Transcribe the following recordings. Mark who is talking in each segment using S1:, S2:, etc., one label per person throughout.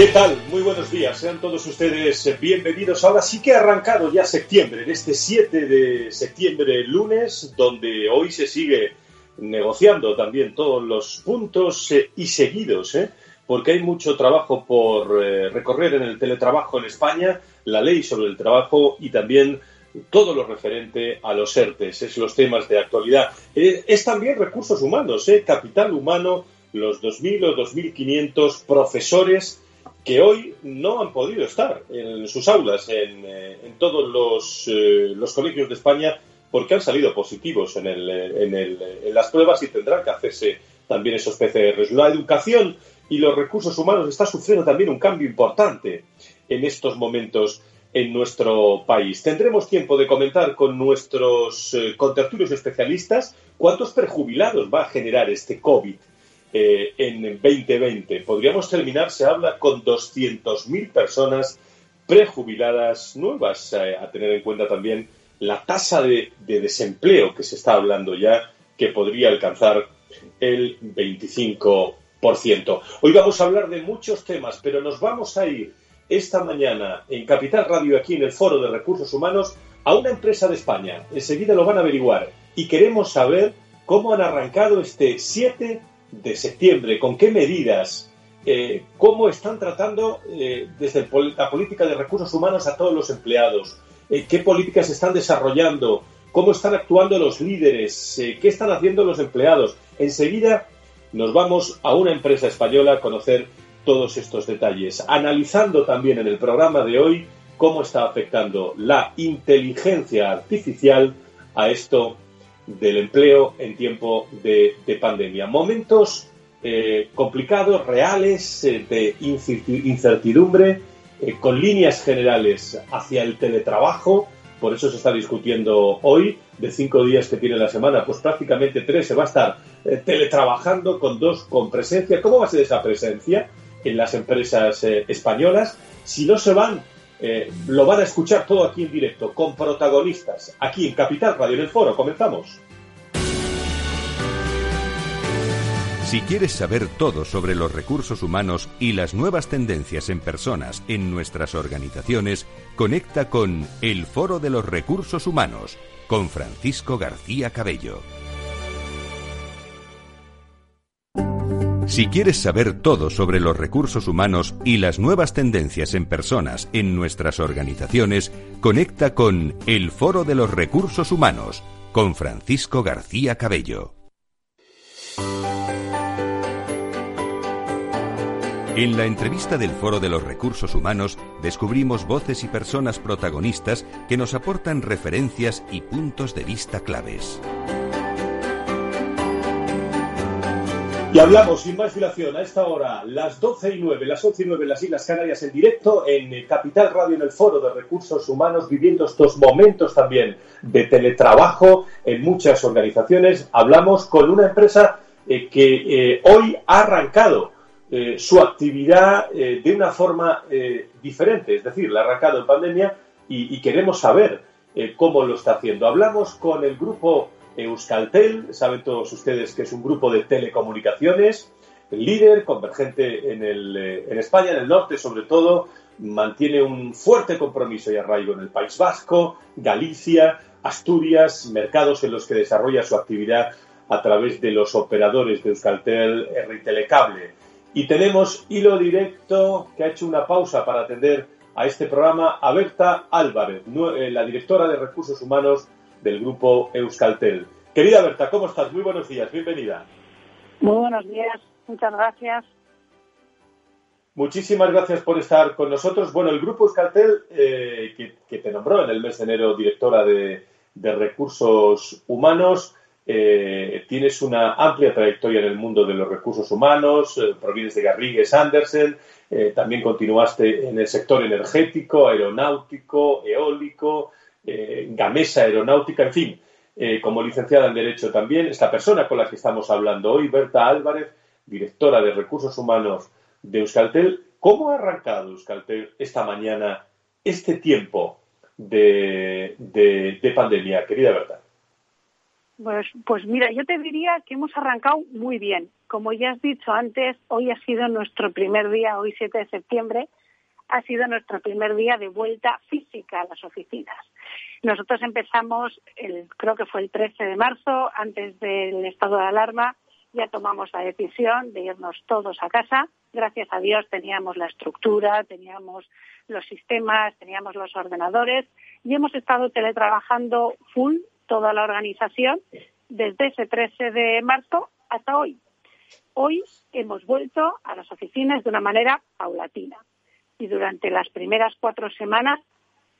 S1: ¿Qué tal? Muy buenos días, sean todos ustedes bienvenidos. Ahora sí que ha arrancado ya septiembre, en este 7 de septiembre, lunes, donde hoy se sigue negociando también todos los puntos eh, y seguidos, ¿eh? porque hay mucho trabajo por eh, recorrer en el teletrabajo en España, la ley sobre el trabajo y también todo lo referente a los ERTES, es los temas de actualidad. es también recursos humanos, capital humano, los 2.000 o 2.500 profesores que hoy no han podido estar en sus aulas en, eh, todos los, eh, los, colegios de España porque han salido positivos en, el, en, el, en, las pruebas y tendrán que hacerse también esos PCRs. La educación y los recursos humanos está sufriendo también un cambio importante en estos momentos en nuestro país. Tendremos tiempo de comentar con nuestros eh, contertulios especialistas cuántos prejubilados va a generar este COVID eh, en 2020. Podríamos terminar, se habla, con 200.000 personas prejubiladas nuevas, eh, a tener en cuenta también la tasa de, desempleo que se está hablando ya, que podría alcanzar el 25%. Hoy vamos a hablar de muchos temas, pero nos vamos a ir esta mañana en Capital Radio, aquí en el Foro de Recursos Humanos, a una empresa de España. Enseguida lo van a averiguar y queremos saber cómo han arrancado este 7 de septiembre, con qué medidas, eh, cómo están tratando eh, desde la política de recursos humanos a todos los empleados, eh, qué políticas están desarrollando, cómo están actuando los líderes, qué están haciendo los empleados. Enseguida nos vamos a una empresa española a conocer todos estos detalles, analizando también en el programa de hoy cómo está afectando la inteligencia artificial a esto del empleo en tiempo de, pandemia. Momentos eh, complicados, reales, eh, de incertidumbre, eh, con líneas generales hacia el teletrabajo. Por eso se está discutiendo hoy, de cinco días que tiene la semana, pues prácticamente tres se va a estar teletrabajando con dos con presencia. ¿Cómo va a ser esa presencia en las empresas españolas? Si no se van eh, lo van a escuchar todo aquí en directo, con protagonistas, aquí en Capital Radio, en el foro. Comenzamos.
S2: Si quieres saber todo sobre los recursos humanos y las nuevas tendencias en personas en nuestras organizaciones, conecta con El Foro de los Recursos Humanos con Francisco García Cabello. Si quieres saber todo sobre los recursos humanos y las nuevas tendencias en personas en nuestras organizaciones, conecta con El Foro de los Recursos Humanos con Francisco García Cabello. En la entrevista del Foro de los Recursos Humanos descubrimos voces y personas protagonistas que nos aportan referencias y puntos de vista claves.
S1: Y hablamos sin más dilación a esta hora, las 12 y 9, las 11 y 9 en las Islas Canarias en directo en Capital Radio en el Foro de Recursos Humanos, viviendo estos momentos también de teletrabajo en muchas organizaciones. Hablamos con una empresa eh, que eh, hoy ha arrancado eh, su actividad de una forma diferente, es decir, la ha arrancado en pandemia y queremos saber cómo lo está haciendo. Hablamos con el grupo Euskaltel, saben todos ustedes que es un grupo de telecomunicaciones, líder, convergente en, el, eh, en España, en el norte sobre todo, mantiene un fuerte compromiso y arraigo en el País Vasco, Galicia, Asturias, mercados en los que desarrolla su actividad a través de los operadores de Euskaltel R Telecable. Y tenemos hilo directo que ha hecho una pausa para atender a este programa a Berta Álvarez, eh, la directora de Recursos Humanos del grupo Euskaltel. Querida Berta, ¿cómo estás? Muy buenos días, bienvenida.
S3: Muy buenos días, muchas gracias.
S1: Muchísimas gracias por estar con nosotros. Bueno, el grupo Euskaltel, eh, que, te nombró en el mes de enero directora de, recursos humanos, eh, tienes una amplia trayectoria en el mundo de los recursos humanos, eh, provienes de Garrigues Andersen, también continuaste en el sector energético, aeronáutico, eólico, Gamesa Aeronáutica, en fin, como licenciada en Derecho también. Esta persona con la que estamos hablando hoy, Berta Álvarez, directora de recursos humanos de Euskaltel. ¿Cómo ha arrancado Euskaltel esta mañana este tiempo de, pandemia, querida Berta?
S3: Pues, pues mira, yo te diría que hemos arrancado muy bien. Como ya has dicho antes, hoy ha sido nuestro primer día, hoy 7 de septiembre, ha sido nuestro primer día de vuelta física a las oficinas. Nosotros empezamos, el, creo que fue el 13 de marzo, antes del estado de alarma, ya tomamos la decisión de irnos todos a casa. Gracias a Dios teníamos la estructura, teníamos los sistemas, teníamos los ordenadores y hemos estado teletrabajando full toda la organización desde ese 13 de marzo hasta hoy. Hoy hemos vuelto a las oficinas de una manera paulatina y durante las primeras cuatro semanas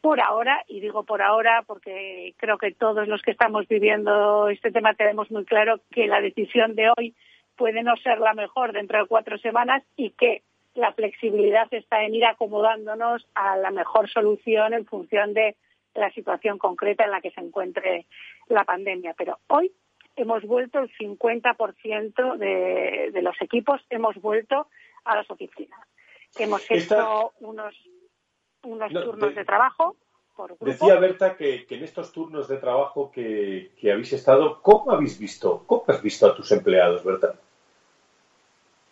S3: por ahora, y digo por ahora porque creo que todos los que estamos viviendo este tema tenemos muy claro que la decisión de hoy puede no ser la mejor dentro de cuatro semanas y que la flexibilidad está en ir acomodándonos a la mejor solución en función de la situación concreta en la que se encuentre la pandemia. Pero hoy hemos vuelto el 50% de, de los equipos, hemos vuelto a las oficinas. Hemos hecho unos unos turnos de, trabajo por
S1: Decía Berta que, en estos turnos de trabajo que, habéis estado, ¿cómo habéis visto? ¿Cómo has visto a tus empleados, Berta?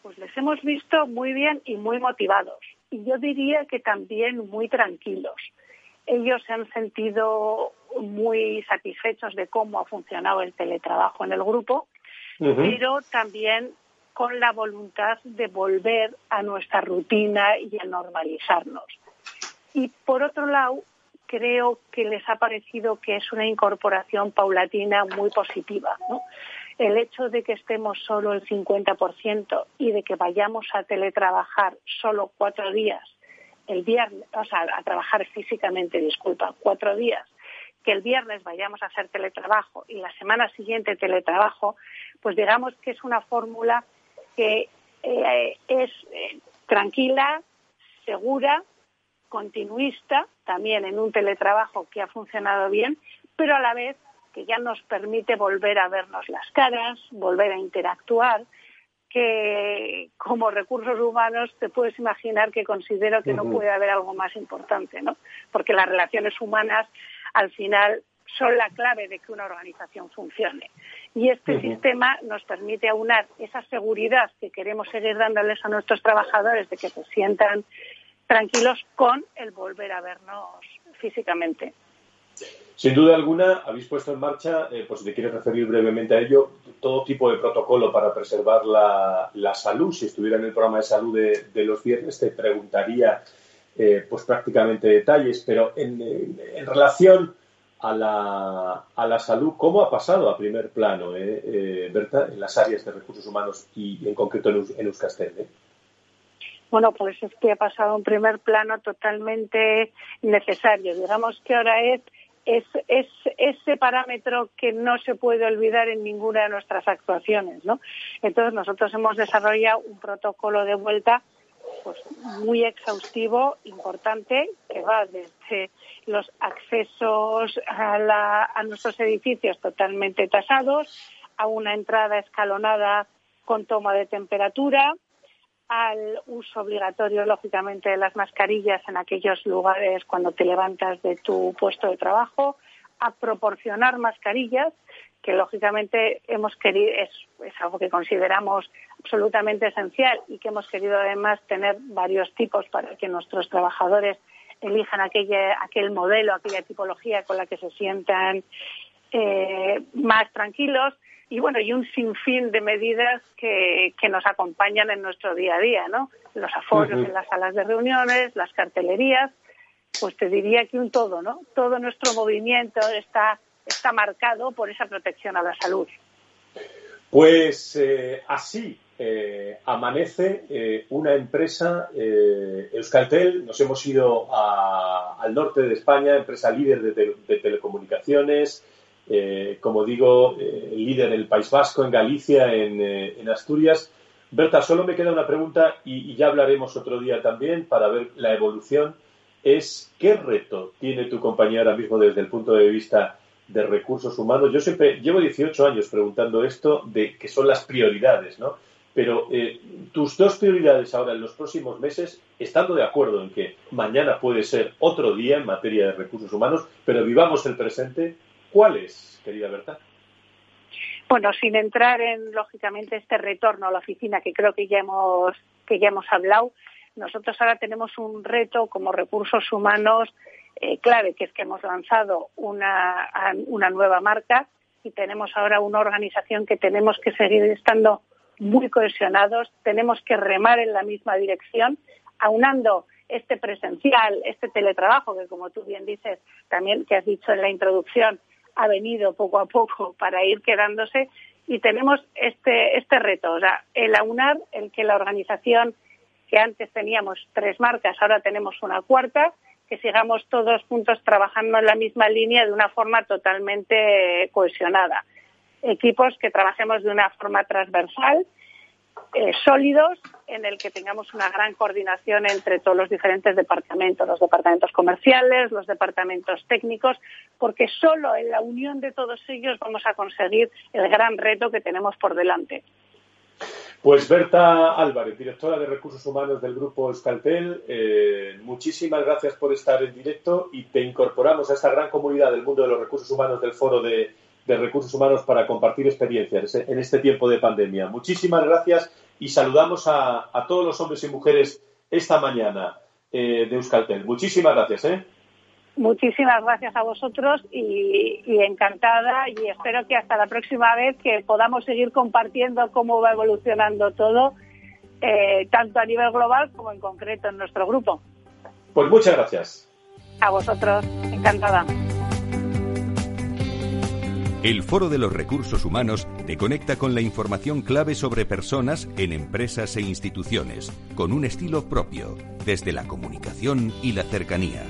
S3: Pues les hemos visto muy bien y muy motivados. Y yo diría que también muy tranquilos. Ellos se han sentido muy satisfechos de cómo ha funcionado el teletrabajo en el grupo, pero también con la voluntad de volver a nuestra rutina y a normalizarnos. Y por otro lado, creo que les ha parecido que es una incorporación paulatina muy positiva. El hecho de que estemos solo el 50% y de que vayamos a teletrabajar solo cuatro días, el viernes, o sea, a trabajar físicamente, disculpa, cuatro días, que el viernes vayamos a hacer teletrabajo y la semana siguiente teletrabajo, pues digamos que es una fórmula que eh, es eh, tranquila, segura continuista, también en un teletrabajo que ha funcionado bien, pero a la vez que ya nos permite volver a vernos las caras, volver a interactuar, que como recursos humanos te puedes imaginar que considero que no puede haber algo más importante, ¿no? Porque las relaciones humanas al final son la clave de que una organización funcione. Y este sistema nos permite aunar esa seguridad que queremos seguir dándoles a nuestros trabajadores de que se sientan tranquilos con el volver a vernos físicamente.
S1: Sin duda alguna, habéis puesto en marcha, eh, por si te quieres referir brevemente a ello, todo tipo de protocolo para preservar la, salud. Si estuviera en el programa de salud de, los viernes, te preguntaría eh, pues prácticamente detalles, pero en, relación a la, a la, salud, ¿cómo ha pasado a primer plano, eh, Berta, en las áreas de recursos humanos y, en concreto en, en Euskaltel?
S3: Bueno, pues es que ha pasado un primer plano totalmente necesario. Digamos que ahora es, es, es ese parámetro que no se puede olvidar en ninguna de nuestras actuaciones, ¿no? Entonces nosotros hemos desarrollado un protocolo de vuelta pues muy exhaustivo, importante, que va desde los accesos a, la, a nuestros edificios totalmente tasados, a una entrada escalonada con toma de temperatura, al uso obligatorio, lógicamente, de las mascarillas en aquellos lugares cuando te levantas de tu puesto de trabajo, a proporcionar mascarillas, que lógicamente hemos querido, es, algo que consideramos absolutamente esencial y que hemos querido además tener varios tipos para que nuestros trabajadores elijan aquella, aquel modelo, aquella tipología con la que se sientan eh, más tranquilos y bueno, y un sinfín de medidas que, que nos acompañan en nuestro día a día, ¿no? Los aforos en las salas de reuniones, las cartelerías, pues te diría que un todo, ¿no? Todo nuestro movimiento está, está marcado por esa protección a la salud.
S1: Pues eh, así eh, amanece eh, una empresa, Euskaltel, nos hemos ido al norte de España, empresa líder de, telecomunicaciones, como digo, líder en el País Vasco, en Galicia, en, Asturias. Berta, solo me queda una pregunta y, y ya hablaremos otro día también para ver la evolución. Es qué reto tiene tu compañía ahora mismo desde el punto de vista de recursos humanos. Yo siempre llevo 18 años preguntando esto de qué son las prioridades, ¿no? Pero eh, tus dos prioridades ahora en los próximos meses, estando de acuerdo en que mañana puede ser otro día en materia de recursos humanos, pero vivamos el presente, ¿cuáles, querida Berta?
S3: Bueno, sin entrar en lógicamente este retorno a la oficina que creo que ya hemos que ya hemos hablado, nosotros ahora tenemos un reto como recursos humanos eh, clave, que es que hemos lanzado una, una nueva marca y tenemos ahora una organización que tenemos que seguir estando muy cohesionados, tenemos que remar en la misma dirección, aunando este presencial, este teletrabajo, que como tú bien dices, también que has dicho en la introducción, ha venido poco a poco para ir quedándose y tenemos este, este reto, o sea, el aunar, el que la organización que antes teníamos tres marcas, ahora tenemos una cuarta, que sigamos todos juntos trabajando en la misma línea de una forma totalmente cohesionada. Equipos que trabajemos de una forma transversal, eh, sólidos, en el que tengamos una gran coordinación entre todos los diferentes departamentos, los departamentos comerciales, los departamentos técnicos, porque solo en la unión de todos ellos vamos a conseguir el gran reto que tenemos por delante.
S1: Pues Berta Álvarez, directora de Recursos Humanos del Grupo Escaltel, eh, muchísimas gracias por estar en directo y te incorporamos a esta gran comunidad del mundo de los recursos humanos del Foro de, Recursos Humanos para compartir experiencias en este tiempo de pandemia. Muchísimas gracias y saludamos a, todos los hombres y mujeres esta mañana eh, de Euskaltel. Muchísimas gracias. ¿eh?
S3: Muchísimas gracias a vosotros y, encantada y espero que hasta la próxima vez que podamos seguir compartiendo cómo va evolucionando todo, eh, tanto a nivel global como en concreto en nuestro grupo.
S1: Pues muchas gracias.
S3: A vosotros, encantada.
S2: El Foro de los Recursos Humanos te conecta con la información clave sobre personas en empresas e instituciones, con un estilo propio, desde la comunicación y la cercanía.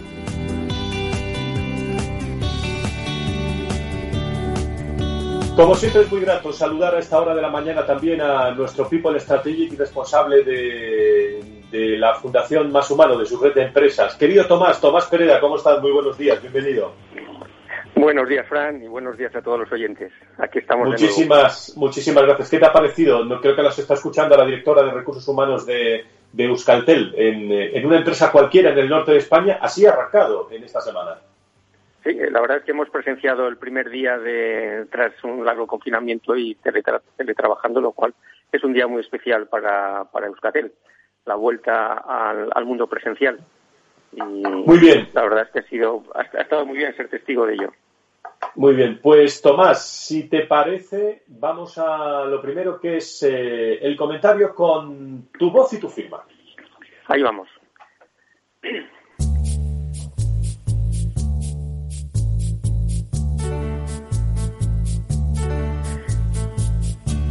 S1: Como siempre es muy grato saludar a esta hora de la mañana también a nuestro People Strategic y responsable de, la Fundación Más Humano, de su red de empresas. Querido Tomás, Tomás Pereda, ¿cómo estás? Muy buenos días, bienvenido.
S4: Buenos días, Fran, y buenos días a todos los oyentes. Aquí estamos.
S1: Muchísimas, muchísimas gracias. ¿Qué te ha parecido? No, creo que las está escuchando la directora de Recursos Humanos de, Euskaltel, en, en una empresa cualquiera en el norte de España, así arrancado en esta semana.
S4: Sí, la verdad es que hemos presenciado el primer día de tras un largo confinamiento y teletrabajando, lo cual es un día muy especial para, para Euskatel, la vuelta al, mundo presencial.
S1: Y muy bien.
S4: La verdad es que ha, sido, ha, estado muy bien ser testigo de ello.
S1: Muy bien, pues Tomás, si te parece, vamos a lo primero que es eh, el comentario con tu voz y tu firma.
S4: Ahí vamos.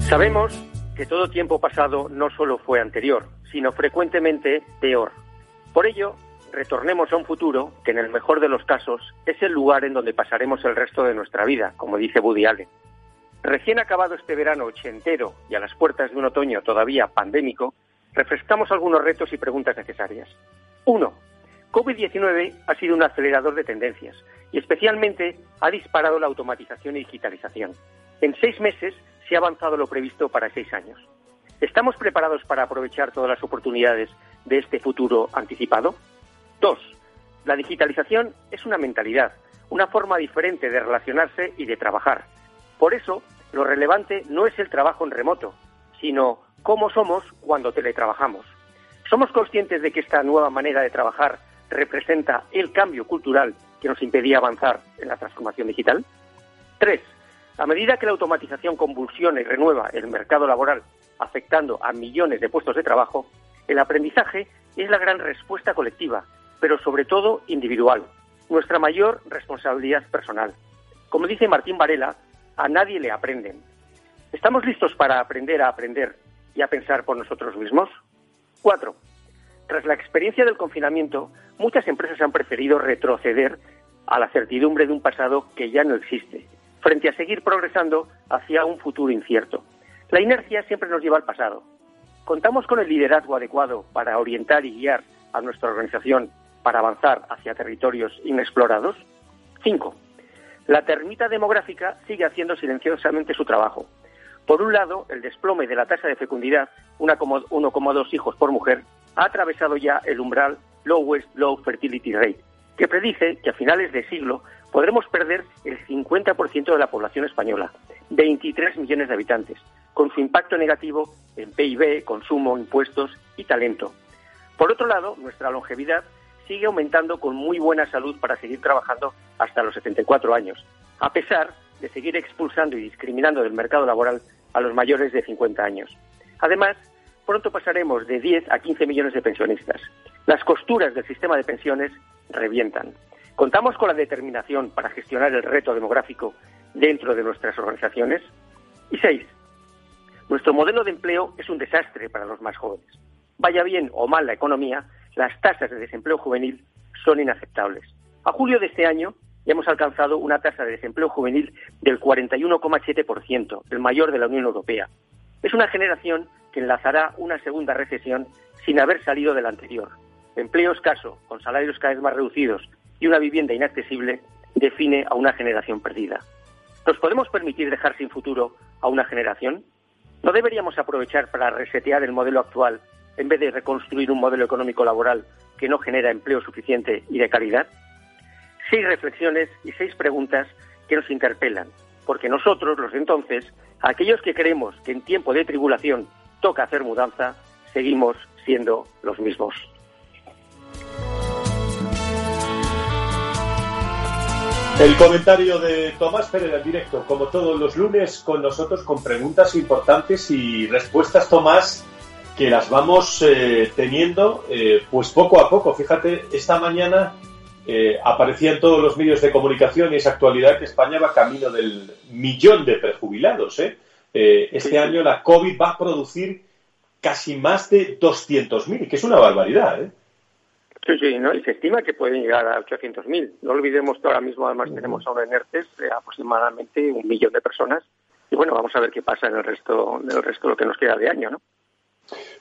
S4: Sabemos que todo tiempo pasado no solo fue anterior, sino frecuentemente peor. Por ello, retornemos a un futuro que en el mejor de los casos es el lugar en donde pasaremos el resto de nuestra vida, como dice Woody Allen. Recién acabado este verano ochentero y a las puertas de un otoño todavía pandémico, refrescamos algunos retos y preguntas necesarias. Uno, COVID-19 ha sido un acelerador de tendencias y especialmente ha disparado la automatización y digitalización. En seis meses se ha avanzado lo previsto para seis años. ¿Estamos preparados para aprovechar todas las oportunidades de este futuro anticipado? Dos, la digitalización es una mentalidad, una forma diferente de relacionarse y de trabajar. Por eso, lo relevante no es el trabajo en remoto, sino cómo somos cuando teletrabajamos. ¿Somos conscientes de que esta nueva manera de trabajar representa el cambio cultural que nos impedía avanzar en la transformación digital? Tres, a medida que la automatización convulsiona y renueva el mercado laboral, afectando a millones de puestos de trabajo, el aprendizaje es la gran respuesta colectiva pero sobre todo individual, nuestra mayor responsabilidad personal. Como dice Martín Varela, a nadie le aprenden. ¿Estamos listos para aprender a aprender y a pensar por nosotros mismos? Cuatro. Tras la experiencia del confinamiento, muchas empresas han preferido retroceder a la certidumbre de un pasado que ya no existe, frente a seguir progresando hacia un futuro incierto. La inercia siempre nos lleva al pasado. ¿Contamos con el liderazgo adecuado para orientar y guiar a nuestra organización para avanzar hacia territorios inexplorados? Cinco. La termita demográfica sigue haciendo silenciosamente su trabajo. Por un lado, el desplome de la tasa de fecundidad, 1,2 hijos por mujer, ha atravesado ya el umbral Lowest Low Fertility Rate, que predice que a finales de siglo podremos perder el 50% de la población española, 23 millones de habitantes, con su impacto negativo en PIB, consumo, impuestos y talento. Por otro lado, nuestra longevidad sigue aumentando con muy buena salud para seguir trabajando hasta los 74 años, a pesar de seguir expulsando y discriminando del mercado laboral a los mayores de 50 años. Además, pronto pasaremos de 10 a 15 millones de pensionistas. Las costuras del sistema de pensiones revientan. ¿Contamos con la determinación para gestionar el reto demográfico dentro de nuestras organizaciones? Y seis, nuestro modelo de empleo es un desastre para los más jóvenes. Vaya bien o mal la economía, las tasas de desempleo juvenil son inaceptables. A julio de este año ya hemos alcanzado una tasa de desempleo juvenil del 41,7%, el mayor de la Unión Europea. Es una generación que enlazará una segunda recesión sin haber salido de la anterior. Empleo escaso, con salarios cada vez más reducidos y una vivienda inaccesible, define a una generación perdida. ¿Nos podemos permitir dejar sin futuro a una generación? ¿No deberíamos aprovechar para resetear el modelo actual en vez de reconstruir un modelo económico laboral que no genera empleo suficiente y de calidad? Seis reflexiones y seis preguntas que nos interpelan, porque nosotros, los entonces, aquellos que creemos que en tiempo de tribulación toca hacer mudanza, seguimos siendo los mismos.
S1: El comentario de Tomás Pérez en directo, como todos los lunes, con nosotros con preguntas importantes y respuestas, Tomás, que las vamos eh, teniendo eh, pues poco a poco. Fíjate, esta mañana eh, aparecía en todos los medios de comunicación y esa actualidad que España va camino del millón de prejubilados. este año la COVID va a producir casi más de 200.000, que es una barbaridad. ¿eh?
S4: Sí, sí, ¿no? y se estima que pueden llegar a 800.000. No olvidemos que ahora mismo además tenemos ahora en ERTES aproximadamente un millón de personas. Y bueno, vamos a ver qué pasa en el resto, en el resto de lo que nos queda de año, ¿no?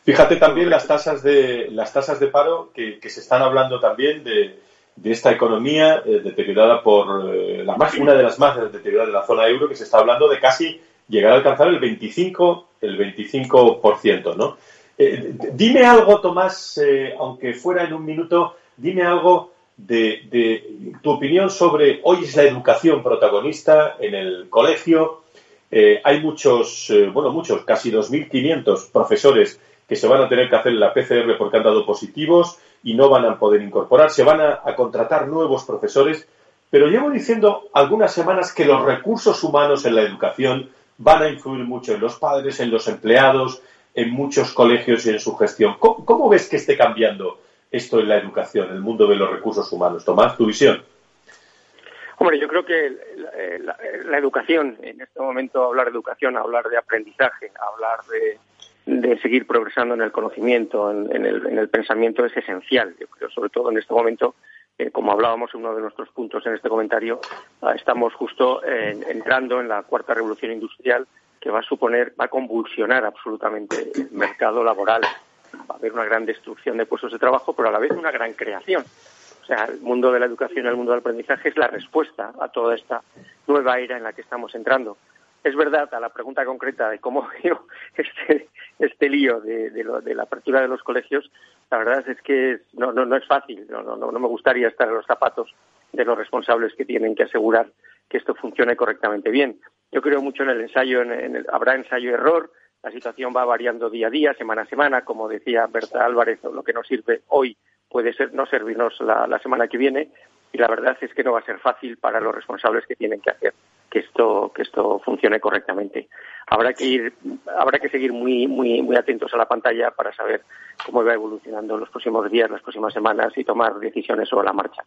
S1: Fíjate también las tasas de las tasas de paro que, se están hablando también de, de esta economía eh, deteriorada por eh, la más una de las más deterioradas de la zona euro que se está hablando de casi llegar a alcanzar el 25 el 25%, ¿no? Eh, dime algo, Tomás, aunque fuera en un minuto, dime algo de, tu opinión sobre hoy es la educación protagonista en el colegio. Eh, hay muchos, bueno, muchos, casi 2.500 profesores que se van a tener que hacer la PCR porque han dado positivos y no van a poder incorporar. Se van a contratar nuevos profesores. Pero llevo diciendo algunas semanas que los recursos humanos en la educación van a influir mucho en los padres, en los empleados, en muchos colegios y en su gestión. ¿Cómo, ves que esté cambiando esto en la educación, el mundo de los recursos humanos? Tomás, tu visión.
S4: Hombre, yo creo que la, educación, en este momento hablar de educación, hablar de aprendizaje, hablar de, seguir progresando en el conocimiento, en, el, pensamiento es esencial. Yo creo, sobre todo en este momento, eh, como hablábamos en uno de nuestros puntos en este comentario, ah, estamos justo entrando en la cuarta revolución industrial que va a suponer, va a convulsionar absolutamente el mercado laboral. Va a haber una gran destrucción de puestos de trabajo, pero a la vez una gran creación. O sea, el mundo de la educación el mundo del aprendizaje es la respuesta a toda esta nueva era en la que estamos entrando. Es verdad, a la pregunta concreta de cómo veo este, este lío de, de, la apertura de los colegios, la verdad es que no, no, no es fácil. No me gustaría estar en los zapatos de los responsables que tienen que asegurar que esto funcione correctamente bien. Yo creo mucho en el ensayo, en el, habrá ensayo-error, la situación va variando día a día, semana a semana, como decía Berta Álvarez, lo que nos sirve hoy puede ser no servirnos la, semana que viene, y la verdad es que no va a ser fácil para los responsables que tienen que hacer que esto que esto funcione correctamente. Habrá que ir habrá que seguir muy muy muy atentos a la pantalla para saber cómo va evolucionando los próximos días, las próximas semanas y tomar decisiones sobre la marcha.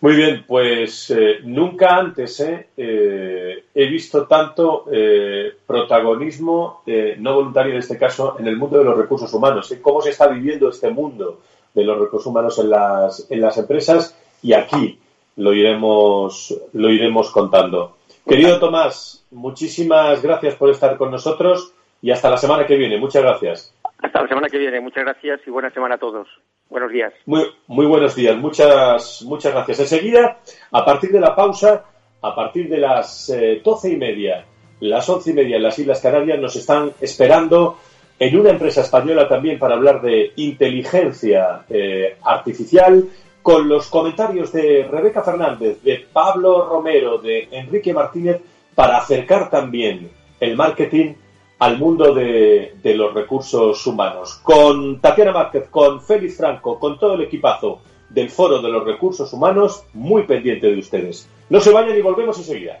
S1: Muy bien, pues eh, nunca antes eh, eh, he visto tanto protagonismo no voluntario en este caso en el mundo de los recursos humanos, cómo se está viviendo este mundo de los recursos humanos en las, en las empresas y aquí lo iremos, lo iremos contando. Querido Tomás, muchísimas gracias por estar con nosotros y hasta la semana que viene. Muchas gracias.
S4: Hasta la semana que viene. Muchas gracias y buena semana a todos. Buenos días.
S1: Muy, muy buenos días. Muchas, muchas gracias. Enseguida, a partir de la pausa, a partir de las eh, doce y media, las once y media en las Islas Canarias, nos están esperando en una empresa española también para hablar de inteligencia eh, artificial, con los comentarios de Rebeca Fernández, de Pablo Romero, de Enrique Martínez, para acercar también el marketing al mundo de, de, los recursos humanos. Con Tatiana Márquez, con Félix Franco, con todo el equipazo del Foro de los Recursos Humanos, muy pendiente de ustedes. No se vayan y volvemos enseguida.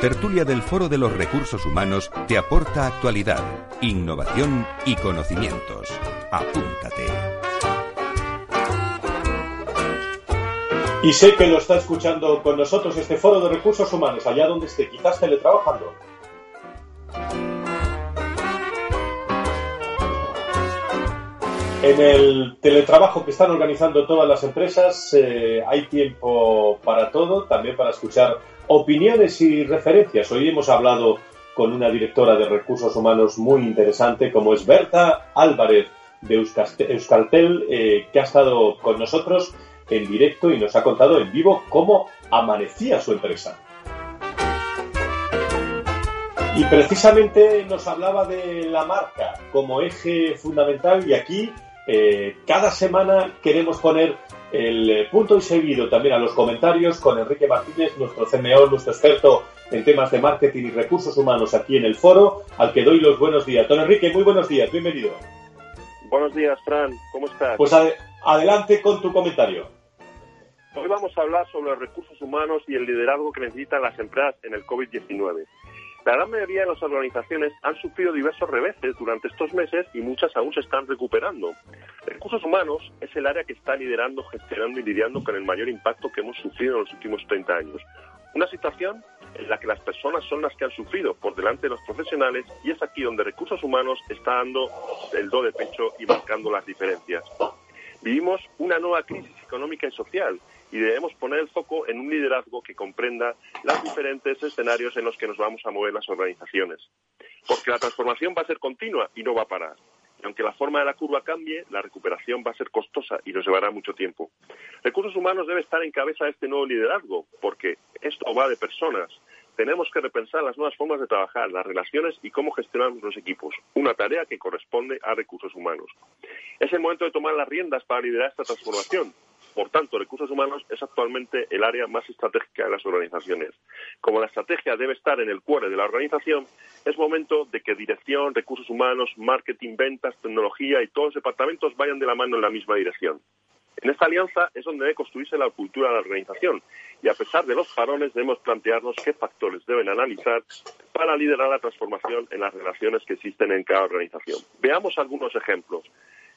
S2: Tertulia del Foro de los Recursos Humanos te aporta actualidad, innovación y conocimientos. Apúntate.
S1: Y sé que lo está escuchando con nosotros este Foro de Recursos Humanos, allá donde esté, quizás teletrabajando. En el teletrabajo que están organizando todas las empresas eh, hay tiempo para todo, también para escuchar opiniones y referencias. Hoy hemos hablado con una directora de recursos humanos muy interesante como es Berta Álvarez de Euskaltel, eh, que ha estado con nosotros en directo y nos ha contado en vivo cómo amanecía su empresa. Y precisamente nos hablaba de la marca como eje fundamental y aquí eh, cada semana queremos poner el eh, punto y seguido también a los comentarios con Enrique Martínez, nuestro CMO, nuestro experto en temas de marketing y recursos humanos aquí en el foro, al que doy los buenos días. Don Enrique, muy buenos días, bienvenido.
S5: Buenos días, Fran, ¿cómo estás?
S1: Pues adelante con tu comentario.
S5: Hoy vamos a hablar sobre los recursos humanos y el liderazgo que necesitan las empresas en el COVID-19. La gran mayoría de las organizaciones han sufrido diversos reveses durante estos meses y muchas aún se están recuperando. Recursos humanos es el área que está liderando, gestionando y lidiando con el mayor impacto que hemos sufrido en los últimos 30 años. Una situación en la que las personas son las que han sufrido por delante de los profesionales y es aquí donde recursos humanos está dando el do de pecho y marcando las diferencias. Vivimos una nueva crisis económica y social y debemos poner el foco en un liderazgo que comprenda los diferentes escenarios en los que nos vamos a mover las organizaciones. Porque la transformación va a ser continua y no va a parar. Y aunque la forma de la curva cambie, la recuperación va a ser costosa y nos llevará mucho tiempo. Recursos humanos debe estar en cabeza de este nuevo liderazgo, porque esto va de personas. Tenemos que repensar las nuevas formas de trabajar, las relaciones y cómo gestionamos los equipos, una tarea que corresponde a recursos humanos. Es el momento de tomar las riendas para liderar esta transformación, por tanto, recursos humanos es actualmente el área más estratégica de las organizaciones. Como la estrategia debe estar en el cuore de la organización, es momento de que dirección, recursos humanos, marketing, ventas, tecnología y todos los departamentos vayan de la mano en la misma dirección. En esta alianza es donde debe construirse la cultura de la organización y a pesar de los parones debemos plantearnos qué factores deben analizar para liderar la transformación en las relaciones que existen en cada organización. Veamos algunos ejemplos.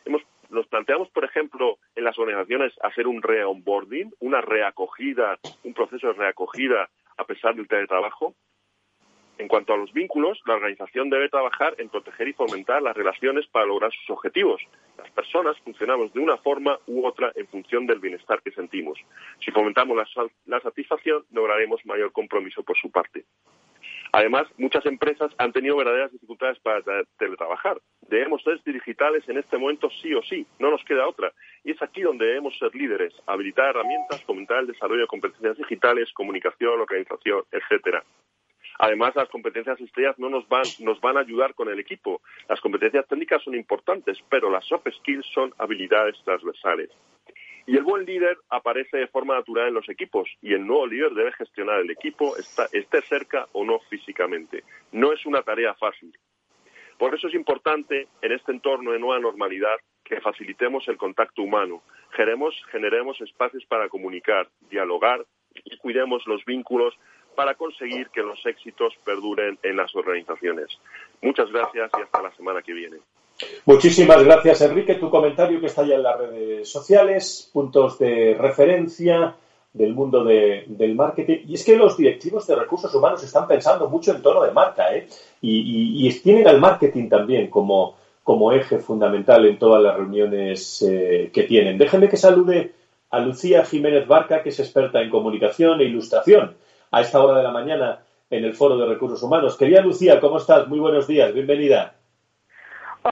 S5: Hemos nos planteamos, por ejemplo, en las organizaciones hacer un re-onboarding, una reacogida, un proceso de reacogida a pesar del teletrabajo. En cuanto a los vínculos, la organización debe trabajar en proteger y fomentar las relaciones para lograr sus objetivos. Las personas funcionamos de una forma u otra en función del bienestar que sentimos. Si fomentamos la, la satisfacción, lograremos mayor compromiso por su parte. Además, muchas empresas han tenido verdaderas dificultades para teletrabajar. Debemos ser digitales en este momento sí o sí, no nos queda otra. Y es aquí donde debemos ser líderes, habilitar herramientas, fomentar el desarrollo de competencias digitales, comunicación, organización, etcétera. Además, las competencias estrellas no nos van, nos van a ayudar con el equipo. Las competencias técnicas son importantes, pero las soft skills son habilidades transversales. Y el buen líder aparece de forma natural en los equipos y el nuevo líder debe gestionar el equipo, esté cerca o no físicamente. No es una tarea fácil. Por eso es importante, en este entorno de nueva normalidad, que facilitemos el contacto humano, generemos, espacios para comunicar, dialogar y cuidemos los vínculos para conseguir que los éxitos perduren en las organizaciones. Muchas gracias y hasta la semana que viene.
S1: Muchísimas gracias, Enrique. Tu comentario que está ya en las redes sociales, puntos de referencia del mundo del marketing. Y es que los directivos de recursos humanos están pensando mucho en tono de marca, ¿eh? Y, tienen al marketing también como, como eje fundamental en todas las reuniones eh, que tienen. Déjenme que salude a Lucía Jiménez Barca, que es experta en comunicación e ilustración, a esta hora de la mañana en el Foro de Recursos Humanos. Querida Lucía, ¿cómo estás? Muy buenos días, bienvenida.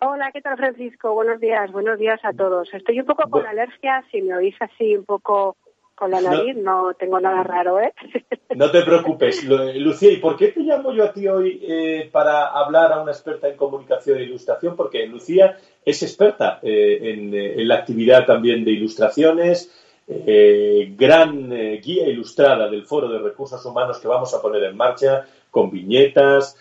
S6: Hola, ¿qué tal Francisco? Buenos días, buenos días a todos. Estoy un poco con alergia, si me oís así un poco con la nariz, no, tengo nada raro, ¿eh?
S1: No te preocupes. Lucía, ¿y por qué te llamo yo a ti hoy eh, para hablar a una experta en comunicación e ilustración? Porque Lucía es experta eh, en, la actividad también de ilustraciones, eh, gran guía ilustrada del Foro de Recursos Humanos que vamos a poner en marcha con viñetas.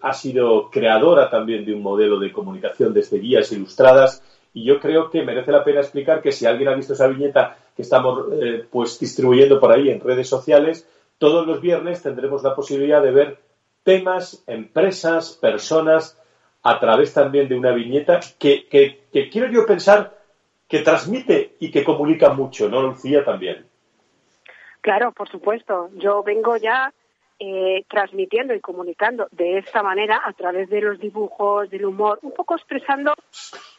S1: ha sido creadora también de un modelo de comunicación desde guías ilustradas y yo creo que merece la pena explicar que si alguien ha visto esa viñeta que estamos eh, pues distribuyendo por ahí en redes sociales, todos los viernes tendremos la posibilidad de ver temas, empresas, personas, a través también de una viñeta que, que quiero yo pensar que transmite y que comunica mucho, ¿no, Lucía? También.
S6: Claro, por supuesto. Yo vengo ya eh, transmitiendo y comunicando de esta manera a través de los dibujos, del humor, un poco expresando,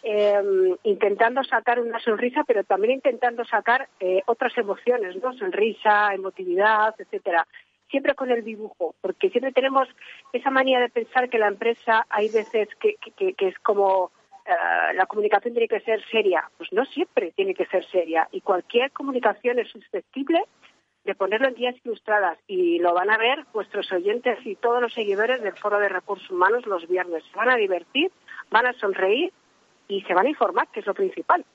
S6: em, intentando sacar una sonrisa, pero también intentando sacar eh, otras emociones, ¿no? Sonrisa, emotividad, etcétera. Siempre con el dibujo, porque siempre tenemos esa manía de pensar que la empresa hay veces que, que es como eh, la comunicación tiene que ser seria. Pues no siempre tiene que ser seria y cualquier comunicación es susceptible de ponerlo en guías ilustradas y lo van a ver vuestros oyentes y todos los seguidores del Foro de Recursos Humanos los viernes. Se van a divertir, van a sonreír y se van a informar, que es lo principal.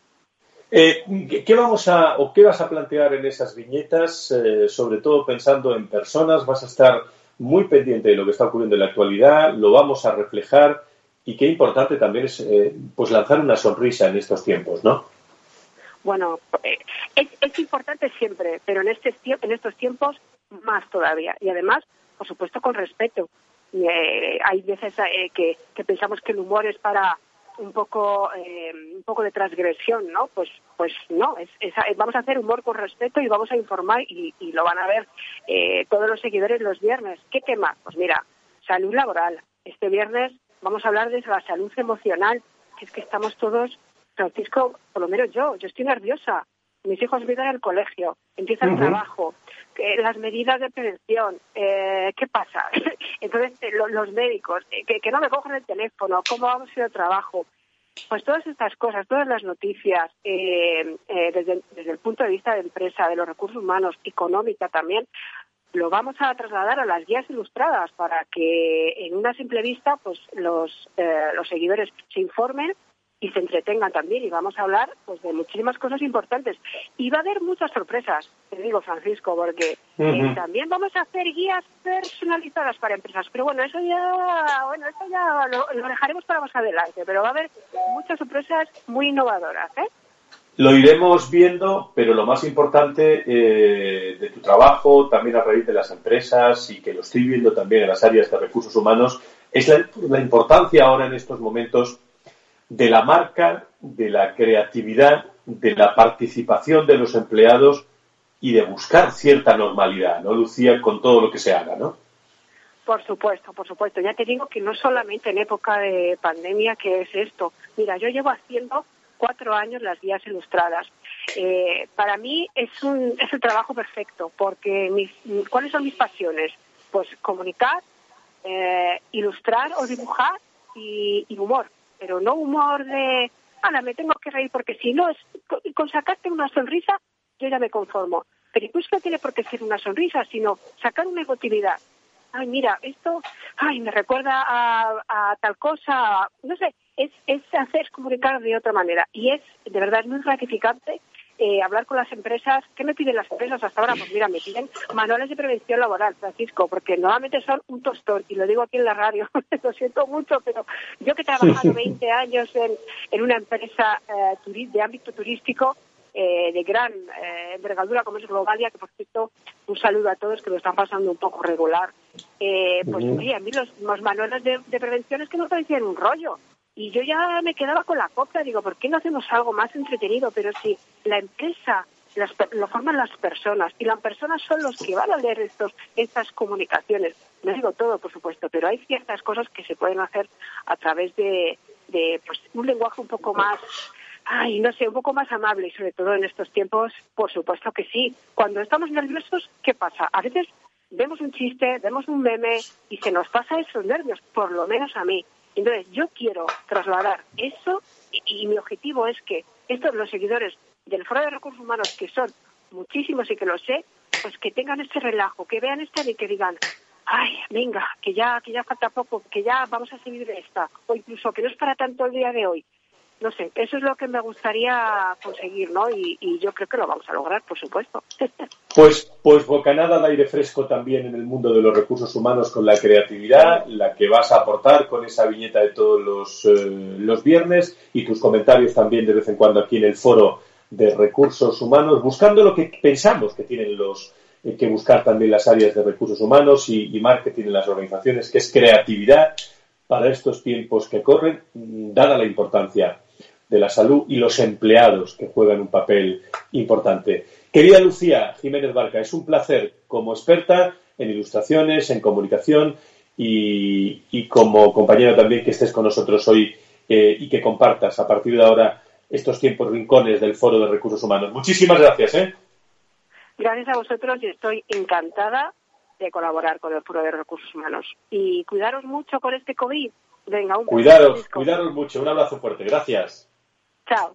S1: Eh, ¿Qué vamos a o qué vas a plantear en esas viñetas? Eh, sobre todo pensando en personas, vas a estar muy pendiente de lo que está ocurriendo en la actualidad, lo vamos a reflejar y qué importante también es eh, pues lanzar una sonrisa en estos tiempos, ¿no?
S6: Bueno, eh, es, importante siempre, pero en, este, en estos tiempos más todavía. Y además, por supuesto, con respeto. Eh, hay veces eh, que, pensamos que el humor es para un poco un poco de transgresión, ¿no? Pues pues no, es, vamos a hacer humor con respeto y vamos a informar y, y lo van a ver todos los seguidores los viernes. ¿Qué tema? Pues mira, salud laboral. Este viernes vamos a hablar de la salud emocional, que es que estamos todos Francisco, por lo menos yo, yo estoy nerviosa. Mis hijos viven en el colegio, empieza el trabajo, las medidas de prevención, eh, ¿qué pasa? Entonces, eh, los médicos, eh, que, no me cogen el teléfono, ¿cómo vamos a ir al trabajo? Pues todas estas cosas, todas las noticias, desde, desde el punto de vista de empresa, de los recursos humanos, económica también, lo vamos a trasladar a las guías ilustradas para que en una simple vista pues los, los seguidores se informen y se entretengan también. Y vamos a hablar pues de muchísimas cosas importantes. Y va a haber muchas sorpresas, te digo, Francisco, porque eh, también vamos a hacer guías personalizadas para empresas. Pero bueno, eso ya, bueno, eso ya lo, dejaremos para más adelante. Pero va a haber muchas sorpresas muy innovadoras, ¿eh?
S1: Lo iremos viendo, pero lo más importante eh, de tu trabajo, también a raíz de las empresas y que lo estoy viendo también en las áreas de recursos humanos, es la importancia ahora en estos momentos de la marca, de la creatividad, de la participación de los empleados y de buscar cierta normalidad, ¿no, Lucía? Con todo lo que se haga, ¿no?
S6: Por supuesto, por supuesto. Ya te digo que no solamente en época de pandemia que es esto. Mira, yo llevo haciendo cuatro años las guías ilustradas. Eh, para mí es, un, es el trabajo perfecto, porque mis, ¿cuáles son mis pasiones? Pues comunicar, eh, ilustrar o dibujar y humor pero no humor de, Ana, me tengo que reír porque si no, es, con sacarte una sonrisa, yo ya me conformo. Pero incluso no tiene por qué ser una sonrisa, sino sacar una emotividad. Ay, mira, esto, ay, me recuerda a, tal cosa, no sé, es, es hacer comunicar de otra manera. Y es, de verdad, muy gratificante eh, hablar con las empresas. ¿Qué me piden las empresas hasta ahora? Pues mira, me piden manuales de prevención laboral, Francisco, porque normalmente son un tostón, y lo digo aquí en la radio, lo siento mucho, pero yo que he trabajado 20 años en, en una empresa eh, de ámbito turístico, eh, de gran envergadura como es Globalia, que por cierto, un saludo a todos que lo están pasando un poco regular. pues mira, a mí los, manuales de, prevención es que me parecían un rollo. Y yo ya me quedaba con la copla, digo, ¿por qué no hacemos algo más entretenido? Pero si la empresa las, lo forman las personas y las personas son los que van a leer estos, estas comunicaciones. No digo todo, por supuesto, pero hay ciertas cosas que se pueden hacer a través de, de pues, un lenguaje un poco más ay, no sé, un poco más amable y sobre todo en estos tiempos, por supuesto que sí. Cuando estamos nerviosos, ¿qué pasa? A veces vemos un chiste, vemos un meme y se nos pasa esos nervios, por lo menos a mí. Entonces, yo quiero trasladar eso y, mi objetivo es que estos, los seguidores del Foro de Recursos Humanos, que son muchísimos y que lo sé, pues que tengan este relajo, que vean esta y que digan, ay, venga, que ya, que ya falta poco, que ya vamos a seguir de esta, o incluso que no es para tanto el día de hoy, no sé, eso es lo que me gustaría conseguir, ¿no? Y, yo creo que lo vamos a lograr, por supuesto.
S1: Pues, pues bocanada de aire fresco también en el mundo de los recursos humanos con la creatividad, la que vas a aportar con esa viñeta de todos los, eh, los viernes y tus comentarios también de vez en cuando aquí en el foro de recursos humanos, buscando lo que pensamos que tienen los eh, que buscar también las áreas de recursos humanos y, y marketing en las organizaciones, que es creatividad para estos tiempos que corren, dada la importancia de la salud y los empleados que juegan un papel importante. Querida Lucía Jiménez Barca, es un placer como experta en ilustraciones, en comunicación y, como compañera también que estés con nosotros hoy eh, y que compartas a partir de ahora estos tiempos rincones del Foro de Recursos Humanos. Muchísimas gracias. ¿eh?
S6: Gracias a vosotros y estoy encantada de colaborar con el Foro de Recursos Humanos. Y cuidaros mucho con este COVID. Venga, un
S1: Cuidaros, cuidaros mucho. Un abrazo fuerte. Gracias.
S6: Chao.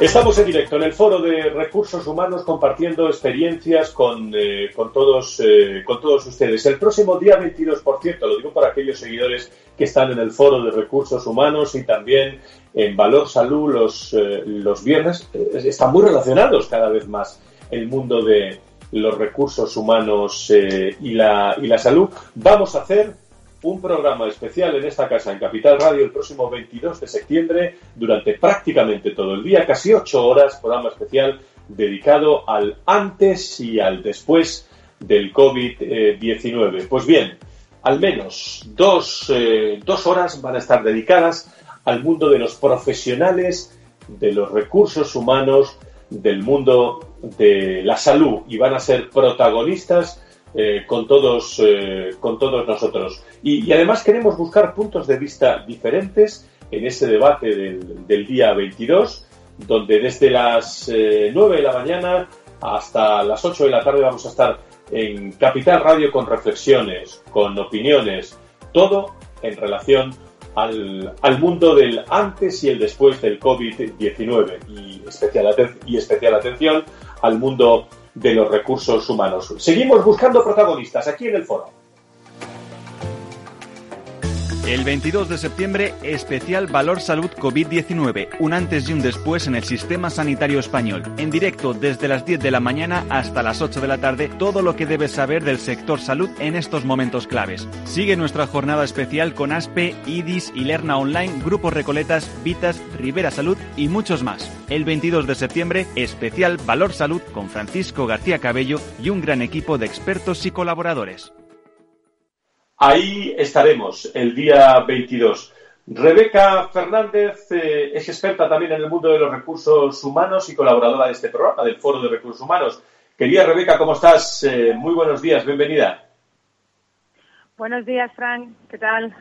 S1: Estamos en directo en el foro de recursos humanos compartiendo experiencias con, eh, con, todos, eh, con todos ustedes. El próximo día 22, por cierto, lo digo para aquellos seguidores que están en el foro de recursos humanos y también en Valor Salud los, eh, los viernes, están muy relacionados cada vez más el mundo de los recursos humanos y, la, y la salud. Vamos a hacer un programa especial en esta casa, en Capital Radio, el próximo 22 de septiembre, durante prácticamente todo el día, casi ocho horas, programa especial dedicado al antes y al después del COVID-19. Pues bien, al menos dos, eh, dos horas van a estar dedicadas al mundo de los profesionales, de los recursos humanos, del mundo de la salud y van a ser protagonistas eh, con, todos, eh, con todos nosotros. Y, además queremos buscar puntos de vista diferentes en ese debate del, día 22, donde desde las 9 eh, de la mañana hasta las 8 de la tarde vamos a estar en Capital Radio con reflexiones, con opiniones, todo en relación al, al, mundo del antes y el después del COVID-19 y especial, y especial atención al mundo de los recursos humanos. Seguimos buscando protagonistas aquí en el foro.
S7: El 22 de septiembre, especial Valor Salud COVID-19, un antes y un después en el sistema sanitario español. En directo desde las 10 de la mañana hasta las 8 de la tarde, todo lo que debes saber del sector salud en estos momentos claves. Sigue nuestra jornada especial con ASPE, IDIS, Ilerna Online, Grupos Recoletas, Vitas, Rivera Salud y muchos más. El 22 de septiembre, especial Valor Salud con Francisco García Cabello y un gran equipo de expertos y colaboradores.
S1: Ahí estaremos el día 22. Rebeca Fernández eh, es experta también en el mundo de los recursos humanos y colaboradora de este programa, del Foro de Recursos Humanos. Querida Rebeca, ¿cómo estás? Eh, muy buenos días, bienvenida.
S8: Buenos días, Frank, ¿qué tal?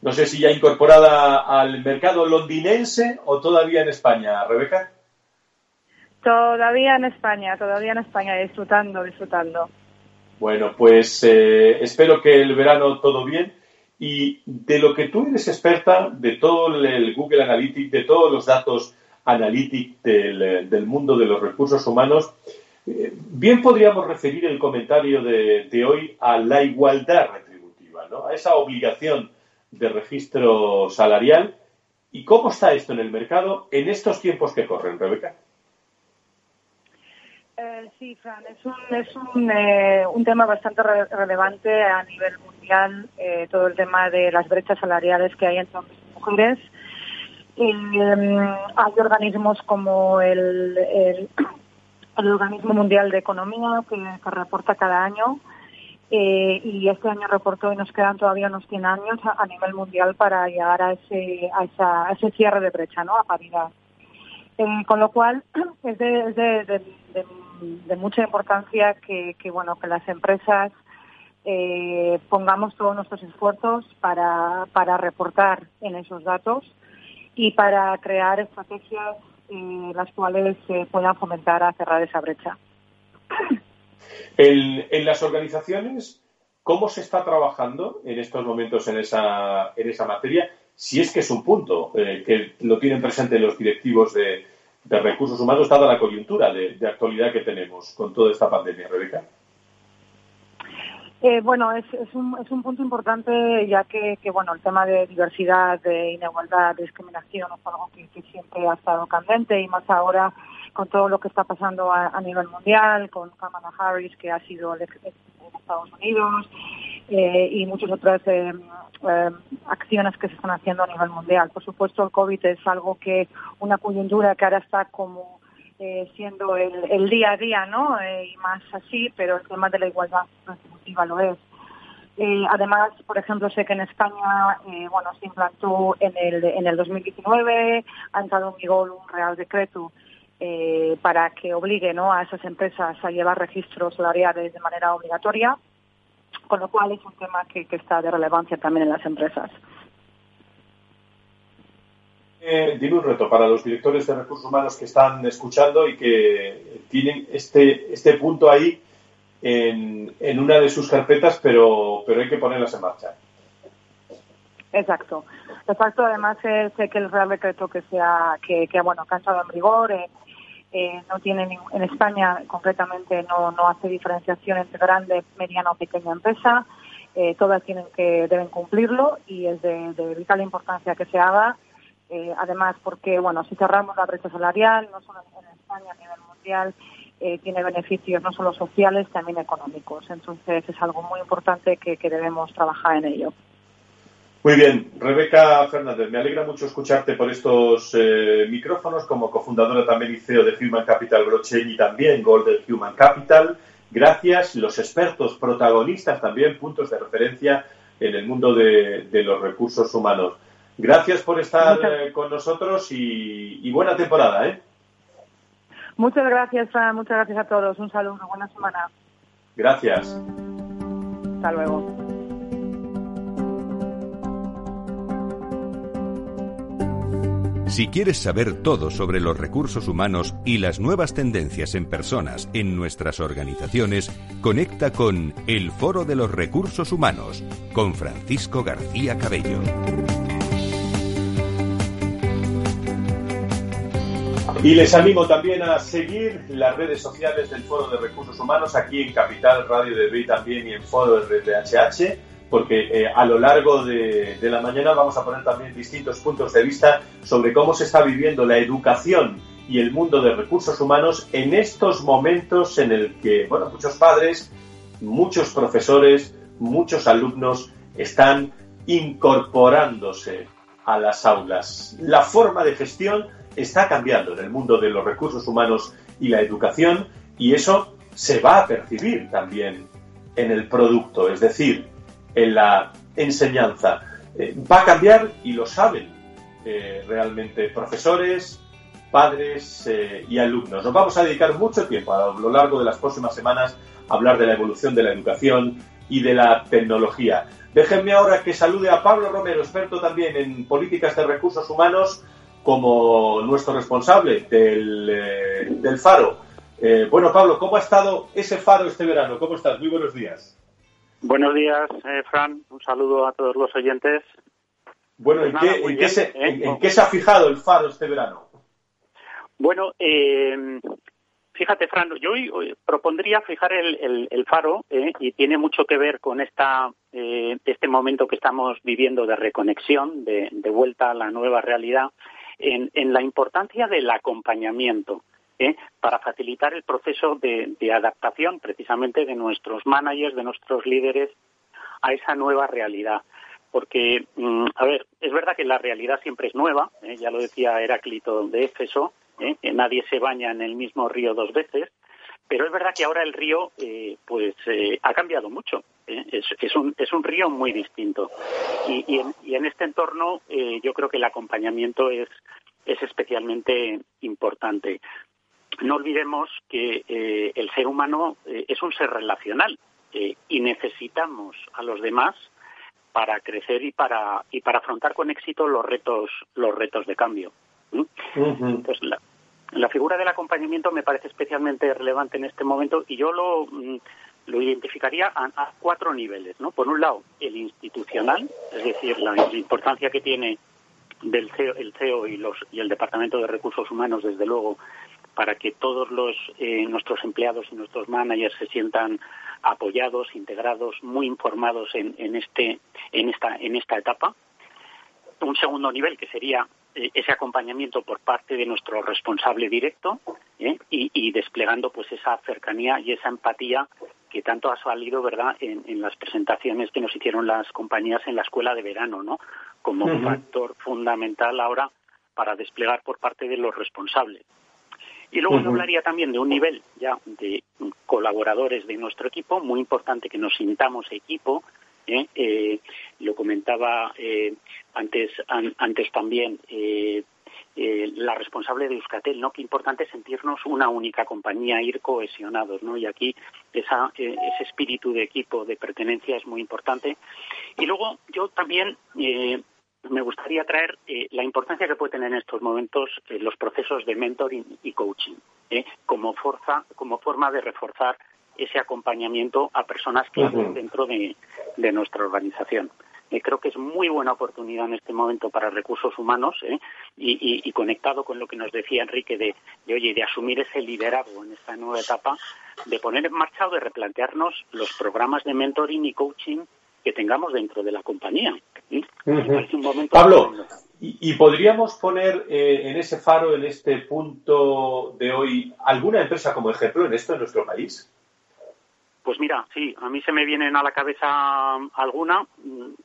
S1: No sé si ya incorporada al mercado londinense o todavía en España, Rebeca.
S8: Todavía en España, todavía en España, disfrutando, disfrutando.
S1: Bueno, pues eh, espero que el verano todo bien Y de lo que tú eres experta, de todo el Google Analytics, de todos los datos analytics del, mundo de los recursos humanos, eh, bien podríamos referir el comentario de, hoy a la igualdad retributiva, ¿no? a esa obligación de registro salarial. ¿Y cómo está esto en el mercado en estos tiempos que corren, Rebeca?
S8: Eh, sí, Fran, es un, es un, eh, un tema bastante relevante a nivel mundial, eh, todo el tema de las brechas salariales que hay entre hombres y mujeres. Em, hay organismos como el, el, Organismo Mundial de Economía que, reporta cada año y este año reportó y nos quedan todavía unos 100 años a, nivel mundial para llegar a ese, a, esa, a ese cierre de brecha, ¿no? A paridad. con lo cual, es de, de, de mucha importancia que, bueno que las empresas eh, pongamos todos nuestros esfuerzos para, para reportar en esos datos y para crear estrategias eh, las cuales se puedan fomentar a cerrar esa brecha.
S1: En, las organizaciones, ¿cómo se está trabajando en estos momentos en esa, en esa materia? Si es que es un punto eh, que lo tienen presente los directivos de, de recursos humanos, dada la coyuntura de, actualidad que tenemos con toda esta pandemia, Rebeca?
S8: Eh, bueno, es, es, un, es un punto importante ya que, que, bueno, el tema de diversidad, de inigualdad, de discriminación es algo que, siempre ha estado candente y más ahora con todo lo que está pasando a, nivel mundial, con Kamala Harris, que ha sido en Estados Unidos, eh, y muchas otras eh, eh, acciones que se están haciendo a nivel mundial. Por supuesto, el COVID es algo que, una coyuntura que ahora está como siendo el, día a día, ¿no? y más así, pero el tema de la igualdad retributiva lo es. además, por ejemplo, sé que en España, bueno, se implantó en el, en el 2019, ha entrado en vigor un real decreto para que obligue ¿no? a esas empresas a llevar registros salariales de manera obligatoria con lo cual es un tema que, está de relevancia también en las empresas.
S1: Eh, dime un reto para los directores de recursos humanos que están escuchando y que tienen este, este punto ahí en, en una de sus carpetas, pero, pero hay que ponerlas en marcha.
S8: Exacto. Exacto. Además, sé que el Real Decreto que sea que, que bueno que ha entrado en rigor eh, eh, no tiene en España concretamente no, no hace diferenciación entre grande, mediana o pequeña empresa. Eh, todas tienen que deben cumplirlo y es de, vital importancia que se haga. Eh, además, porque bueno, si cerramos la brecha salarial, no solo en España, a nivel mundial, tiene beneficios no solo sociales, también económicos. Entonces, es algo muy importante que debemos trabajar en ello.
S1: Muy bien, Rebeca Fernández, me alegra mucho escucharte por estos eh, micrófonos como cofundadora también y CEO de Human Capital Blockchain y también Golden Human Capital. Gracias, los expertos, protagonistas también, puntos de referencia en el mundo de, los recursos humanos. Gracias por estar eh, con nosotros y, buena temporada. ¿eh?
S8: Muchas gracias, Muchas gracias a todos. Un saludo, buena semana.
S1: Gracias.
S8: Hasta luego.
S2: Si quieres saber todo sobre los recursos humanos y las nuevas tendencias en personas en nuestras organizaciones, conecta con El Foro de los Recursos Humanos con Francisco García Cabello.
S1: Y les animo también a seguir las redes sociales del Foro de Recursos Humanos aquí en Capital Radio de B también y en Foro de RTHH porque eh, a lo largo de, la mañana vamos a poner también distintos puntos de vista sobre cómo se está viviendo la educación y el mundo de recursos humanos en estos momentos en el que, bueno, muchos padres, muchos profesores, muchos alumnos están incorporándose a las aulas. La forma de gestión está cambiando en el mundo de los recursos humanos y la educación y eso se va a percibir también en el producto, es decir, en la enseñanza. Eh, va a cambiar y lo saben eh, realmente profesores, padres eh, y alumnos. Nos vamos a dedicar mucho tiempo a lo largo de las próximas semanas a hablar de la evolución de la educación y de la tecnología. Déjenme ahora que salude a Pablo Romero, experto también en políticas de recursos humanos, como nuestro responsable del, del Faro. bueno, Pablo, ¿cómo ha estado ese Faro este verano? ¿Cómo estás? Muy buenos días.
S9: Buenos días, eh, Fran. Un saludo a todos los oyentes.
S1: Bueno, ¿en, pues qué, se, ¿en, qué, se, ha fijado el faro este verano?
S9: Bueno, eh, Fíjate, Fran, yo hoy, propondría fijar el, faro eh, y tiene mucho que ver con esta, eh, este momento que estamos viviendo de reconexión, de, vuelta a la nueva realidad, en, la importancia del acompañamiento eh, para facilitar el proceso de, adaptación precisamente de nuestros managers, de nuestros líderes a esa nueva realidad porque, mm, a ver, es verdad que la realidad siempre es nueva, ya lo decía Heráclito de Éfeso, ¿eh? que nadie se baña en el mismo río dos veces, pero es verdad que ahora el río eh, pues eh, ha cambiado mucho. Es, un, es un río muy distinto. Y, y, en, y en, este entorno yo creo que el acompañamiento es, es especialmente importante. No olvidemos que el ser humano es un ser relacional y necesitamos a los demás para crecer y para y para afrontar con éxito los retos los retos de cambio. Entonces, la, la figura del acompañamiento me parece especialmente relevante en este momento y yo lo, mm, lo identificaría a, cuatro niveles. ¿no? Por un lado, el institucional, es decir, la, importancia que tiene del CEO, el CEO y, los, y el Departamento de Recursos Humanos, desde luego, para que todos los, eh, nuestros empleados y nuestros managers se sientan apoyados, integrados, muy informados en, en, este, en, esta, en esta etapa. Un segundo nivel, que sería eh, ese acompañamiento por parte de nuestro responsable directo ¿eh? y, desplegando pues esa cercanía y esa empatía que tanto ha salido verdad en, las presentaciones que nos hicieron las compañías en la escuela de verano no como un factor fundamental ahora para desplegar por parte de los responsables y luego yo hablaría también de un nivel ya de colaboradores de nuestro equipo muy importante que nos sintamos equipo ¿eh? Eh, lo comentaba eh, antes, antes también la responsable de Euskatel, ¿no? Qué importante es sentirnos una única compañía, ir cohesionados, ¿no? Y aquí esa, ese espíritu de equipo, de pertenencia es muy importante. Y luego yo también me gustaría traer la importancia que puede tener en estos momentos los procesos de mentoring y coaching como, fuerza, como forma de reforzar ese acompañamiento a personas que uh dentro de, nuestra organización. Eh, creo que es muy buena oportunidad en este momento para recursos humanos ¿eh? y, conectado con lo que nos decía Enrique de, de, oye, de asumir ese liderazgo en esta nueva etapa, de poner en marcha o de replantearnos los programas de mentoring y coaching que tengamos dentro de la compañía.
S1: Pablo, y, podríamos poner eh, en ese faro, en este punto de hoy, alguna empresa como ejemplo en esto en nuestro país?
S9: Pues mira, sí, a mí se me vienen a la cabeza alguna.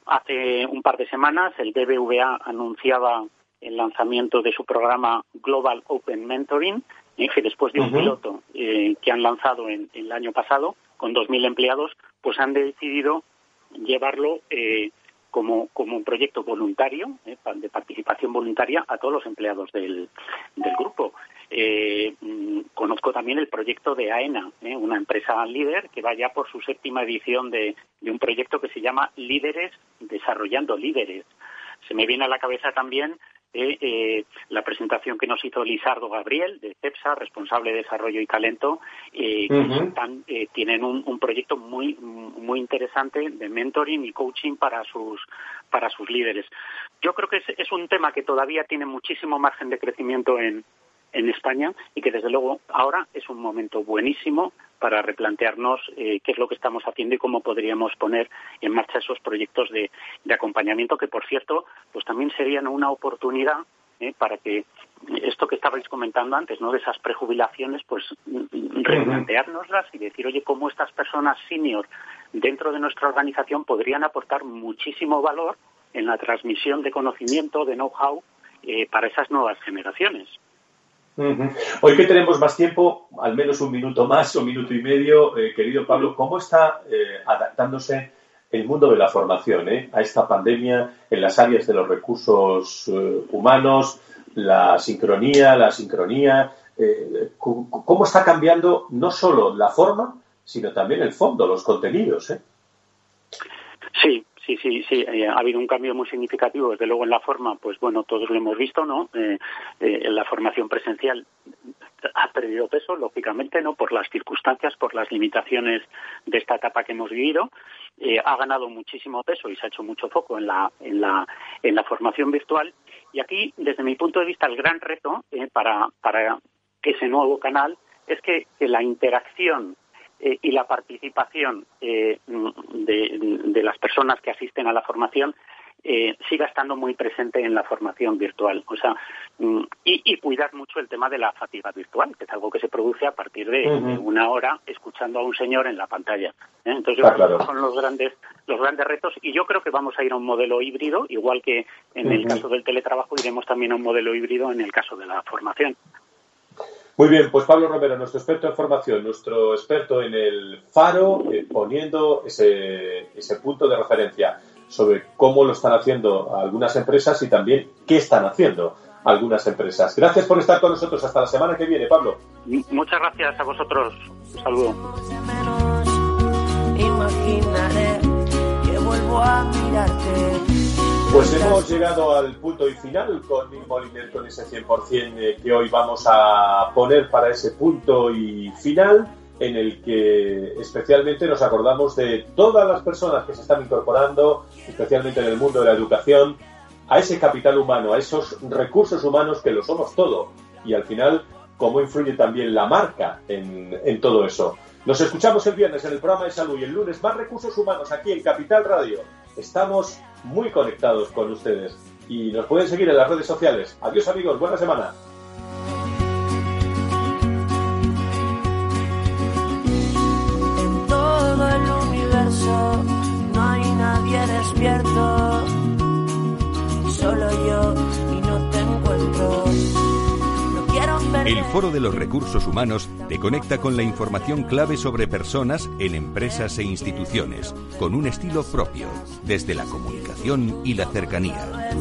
S9: Hace un par de semanas el BBVA anunciaba el lanzamiento de su programa Global Open Mentoring, eh, que después de un piloto eh, que han lanzado en, el año pasado con 2.000 empleados, pues han decidido llevarlo eh, como, como un proyecto voluntario, eh, de participación voluntaria a todos los empleados del, del grupo. Eh, mm, conozco también el proyecto de AENA, eh, una empresa líder que va ya por su séptima edición de, de un proyecto que se llama Líderes Desarrollando Líderes. Se me viene a la cabeza también eh, la presentación que nos hizo Lizardo Gabriel de CEPSA, responsable de desarrollo y talento, eh, que tienen un, proyecto muy muy interesante de mentoring y coaching para sus para sus líderes. Yo creo que es, es un tema que todavía tiene muchísimo margen de crecimiento en, en España y que desde luego ahora es un momento buenísimo para replantearnos eh, qué es lo que estamos haciendo y cómo podríamos poner en marcha esos proyectos de, acompañamiento que, por cierto, pues también serían una oportunidad eh, para que esto que estabais comentando antes, ¿no? De esas prejubilaciones, pues replanteárnoslas y decir, oye, cómo estas personas senior dentro de nuestra organización podrían aportar muchísimo valor en la transmisión de conocimiento, de know-how eh, para esas nuevas generaciones.
S1: Hoy que tenemos más tiempo, al menos un minuto más o un minuto y medio, eh, querido Pablo, ¿cómo está eh, adaptándose el mundo de la formación eh, a esta pandemia en las áreas de los recursos humanos, la sincronía, la sincronía? ¿Cómo está cambiando no solo la forma, sino también el fondo, los contenidos?
S9: Sí, Sí, sí, sí, eh, ha habido un cambio muy significativo, desde luego en la forma, pues bueno, todos lo hemos visto, ¿no? Eh, eh, la formación presencial ha perdido peso, lógicamente, no por las circunstancias, por las limitaciones de esta etapa que hemos vivido. Eh, ha ganado muchísimo peso y se ha hecho mucho foco en la, en la, en la formación virtual. Y aquí, desde mi punto de vista, el gran reto para, para ese nuevo canal es que, la interacción eh, y la participación de, de, las personas que asisten a la formación eh, siga estando muy presente en la formación virtual. O sea, mm, y, cuidar mucho el tema de la fatiga virtual, que es algo que se produce a partir de, una hora escuchando a un señor en la pantalla. ¿eh? Entonces, son los grandes, los grandes retos y yo creo que vamos a ir a un modelo híbrido, igual que en el caso del teletrabajo iremos también a un modelo híbrido en el caso de la formación.
S1: Muy bien, pues Pablo Romero, nuestro experto en formación, nuestro experto en el faro, eh, poniendo ese, ese punto de referencia sobre cómo lo están haciendo algunas empresas y también qué están haciendo algunas empresas. Gracias por estar con nosotros. Hasta la semana que viene, Pablo.
S9: Muchas gracias a vosotros. Un saludo.
S1: Pues hemos llegado al punto y final con Nick Moliner, con ese 100% eh, que hoy vamos a poner para ese punto y final en el que especialmente nos acordamos de todas las personas que se están incorporando, especialmente en el mundo de la educación, a ese capital humano, a esos recursos humanos que lo somos todo. Y al final, cómo influye también la marca en, todo eso. Nos escuchamos el viernes en el programa de salud y el lunes más recursos humanos aquí en Capital Radio. Estamos muy conectados con ustedes y nos pueden seguir en las redes sociales. Adiós amigos, buena semana.
S10: no hay nadie despierto, solo yo
S2: El Foro de los Recursos Humanos te conecta con la información clave sobre personas en empresas e instituciones, con un estilo propio, desde la comunicación y la cercanía.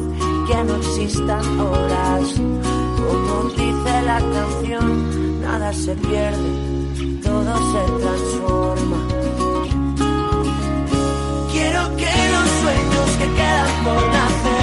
S10: Que no existan horas, como dice la canción, nada se pierde, todo se transforma Quiero que los sueños que quedan por nacer